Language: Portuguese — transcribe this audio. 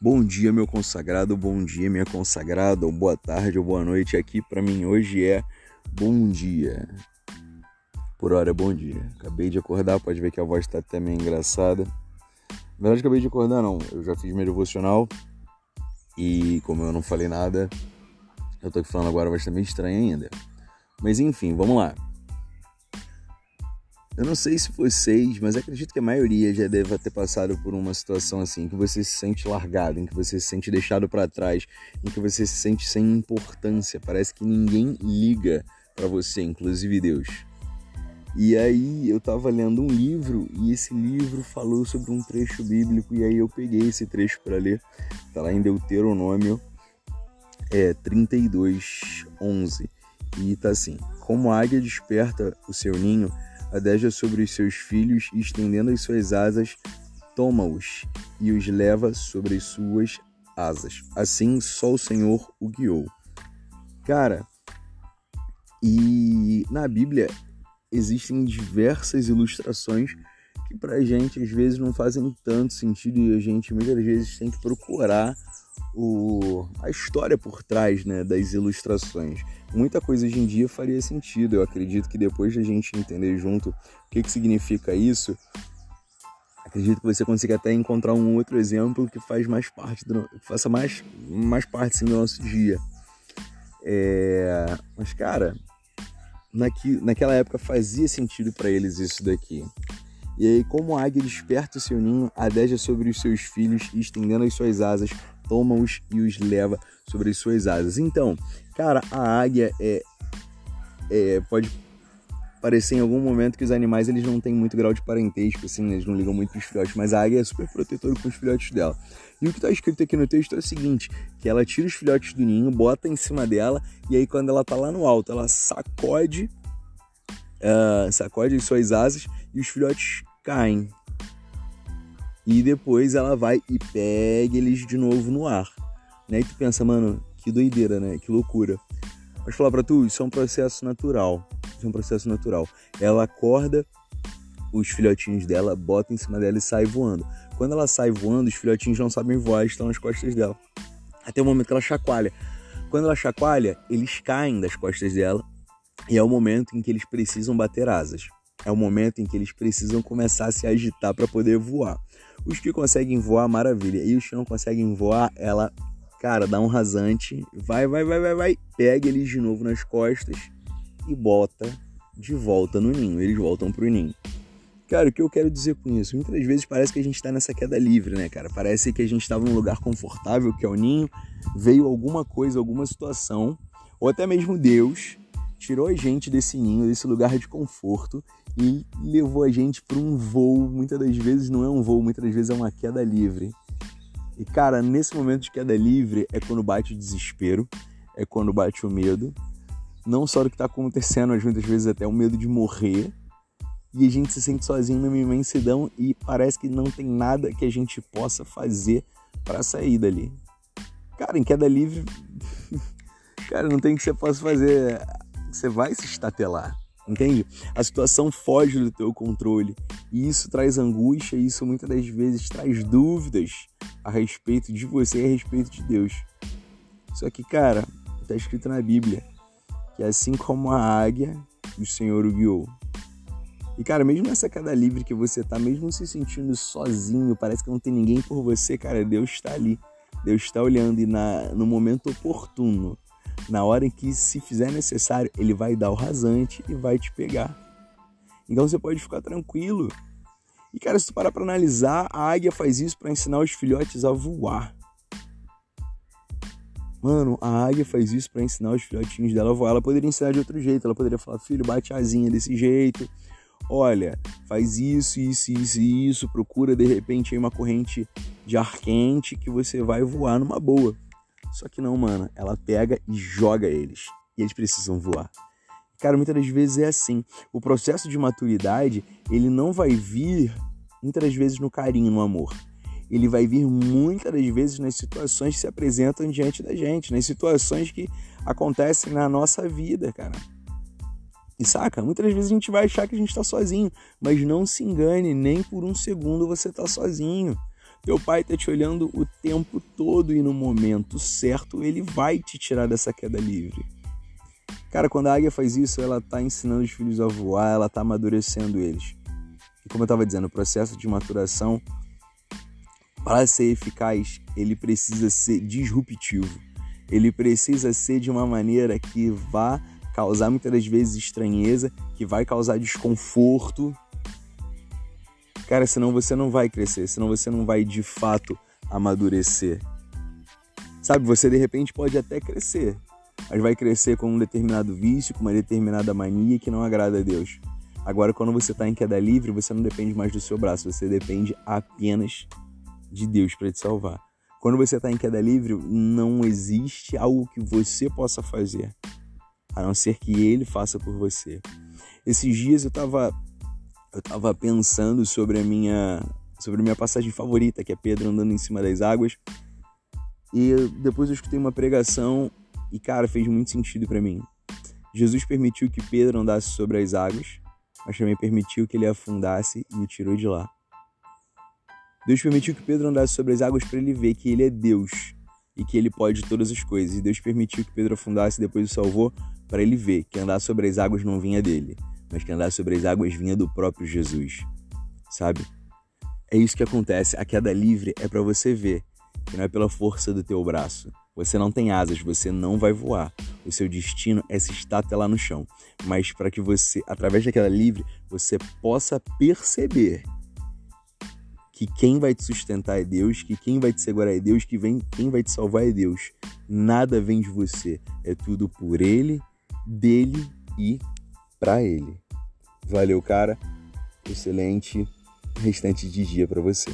Bom dia, meu consagrado, bom dia, minha consagrada, ou boa tarde ou boa noite. Aqui para mim hoje é bom dia. Por hora é bom dia. Acabei de acordar, pode ver que a voz tá até meio engraçada. Na verdade, acabei de acordar, não. Eu já fiz meu devocional e, como eu não falei nada, eu tô aqui falando agora, vai estar meio estranho ainda. Mas enfim, vamos lá. Eu não sei se vocês, mas acredito que a maioria já deve ter passado por uma situação assim, em que você se sente largado, em que você se sente deixado para trás, em que você se sente sem importância. Parece que ninguém liga para você, inclusive Deus. E aí eu tava lendo um livro e esse livro falou sobre um trecho bíblico e aí eu peguei esse trecho para ler. Tá lá em Deuteronômio é 32, 11. E tá assim: Como a águia desperta o seu ninho, adeja sobre os seus filhos e, estendendo as suas asas, toma-os e os leva sobre as suas asas. Assim só o Senhor o guiou. Cara, e na Bíblia existem diversas ilustrações que pra gente às vezes não fazem tanto sentido e a gente muitas vezes tem que procurar o, a história por trás né, das ilustrações muita coisa hoje em dia faria sentido. Eu acredito que depois da gente entender junto o que, que significa isso, acredito que você consiga até encontrar um outro exemplo que faz mais parte do, faça mais, mais parte assim, do nosso dia. É, mas cara, naqui, naquela época fazia sentido para eles isso daqui. E aí, como a águia desperta o seu ninho, adeja sobre os seus filhos e estendendo as suas asas, toma-os e os leva sobre as suas asas. Então, cara, a águia é, é, pode parecer em algum momento que os animais eles não têm muito grau de parentesco, assim, eles não ligam muito os filhotes, mas a águia é super protetora com os filhotes dela. E o que está escrito aqui no texto é o seguinte, que ela tira os filhotes do ninho, bota em cima dela, e aí quando ela está lá no alto, ela sacode, uh, sacode as suas asas e os filhotes caem. E depois ela vai e pega eles de novo no ar. Né? E tu pensa, mano, que doideira, né? Que loucura. Mas falar pra tu, isso é um processo natural. Isso é um processo natural. Ela acorda os filhotinhos dela, bota em cima dela e sai voando. Quando ela sai voando, os filhotinhos não sabem voar, estão nas costas dela. Até o momento que ela chacoalha. Quando ela chacoalha, eles caem das costas dela e é o momento em que eles precisam bater asas. É o momento em que eles precisam começar a se agitar para poder voar. Os que conseguem voar, maravilha. E os que não conseguem voar, ela, cara, dá um rasante, vai, vai, vai, vai, vai, pega eles de novo nas costas e bota de volta no ninho. Eles voltam pro ninho. Cara, o que eu quero dizer com isso? Muitas vezes parece que a gente tá nessa queda livre, né, cara? Parece que a gente estava num lugar confortável, que é o ninho, veio alguma coisa, alguma situação, ou até mesmo Deus tirou a gente desse ninho, desse lugar de conforto e levou a gente para um voo. Muitas das vezes não é um voo, muitas das vezes é uma queda livre. E cara, nesse momento de queda livre é quando bate o desespero, é quando bate o medo, não só do que está acontecendo, mas muitas vezes até o medo de morrer. E a gente se sente sozinho numa imensidão e parece que não tem nada que a gente possa fazer para sair dali. Cara, em queda livre, cara, não tem que você possa fazer. Você vai se estatelar entende? A situação foge do teu controle e isso traz angústia e isso muitas das vezes traz dúvidas a respeito de você e a respeito de Deus. Só que, cara, está escrito na Bíblia que assim como a águia, o Senhor o guiou. E, cara, mesmo nessa queda livre que você tá, mesmo se sentindo sozinho, parece que não tem ninguém por você, cara, Deus está ali. Deus está olhando e na, no momento oportuno na hora em que, se fizer necessário, ele vai dar o rasante e vai te pegar. Então você pode ficar tranquilo. E cara, se tu parar para analisar, a águia faz isso para ensinar os filhotes a voar. Mano, a águia faz isso para ensinar os filhotinhos dela a voar. Ela poderia ensinar de outro jeito. Ela poderia falar, filho, bate asinha desse jeito. Olha, faz isso, isso, isso isso. Procura de repente uma corrente de ar quente que você vai voar numa boa. Só que não, mano. Ela pega e joga eles. E eles precisam voar. Cara, muitas das vezes é assim. O processo de maturidade, ele não vai vir muitas das vezes no carinho, no amor. Ele vai vir muitas das vezes nas situações que se apresentam diante da gente, nas situações que acontecem na nossa vida, cara. E saca? Muitas vezes a gente vai achar que a gente está sozinho, mas não se engane, nem por um segundo você está sozinho. Teu pai está te olhando o tempo todo e no momento certo ele vai te tirar dessa queda livre. Cara, quando a águia faz isso, ela está ensinando os filhos a voar, ela está amadurecendo eles. E como eu estava dizendo, o processo de maturação, para ser eficaz, ele precisa ser disruptivo. Ele precisa ser de uma maneira que vá causar muitas das vezes estranheza, que vai causar desconforto. Cara, senão você não vai crescer, senão você não vai de fato amadurecer. Sabe, você de repente pode até crescer, mas vai crescer com um determinado vício, com uma determinada mania que não agrada a Deus. Agora, quando você está em queda livre, você não depende mais do seu braço, você depende apenas de Deus para te salvar. Quando você está em queda livre, não existe algo que você possa fazer, a não ser que Ele faça por você. Esses dias eu estava eu tava pensando sobre a minha sobre a minha passagem favorita, que é Pedro andando em cima das águas. E depois eu escutei uma pregação e, cara, fez muito sentido para mim. Jesus permitiu que Pedro andasse sobre as águas, mas também permitiu que ele afundasse e o tirou de lá. Deus permitiu que Pedro andasse sobre as águas para ele ver que ele é Deus e que ele pode todas as coisas. E Deus permitiu que Pedro afundasse e depois o salvou para ele ver que andar sobre as águas não vinha dele, mas que andar sobre as águas vinha do próprio Jesus. Sabe? É isso que acontece. A queda livre é para você ver que não é pela força do teu braço, você não tem asas, você não vai voar. O seu destino é se até lá no chão. Mas para que você, através daquela livre, você possa perceber que quem vai te sustentar é Deus, que quem vai te segurar é Deus, que vem, quem vai te salvar é Deus. Nada vem de você, é tudo por Ele, dele e para Ele. Valeu, cara. Excelente restante de dia para você.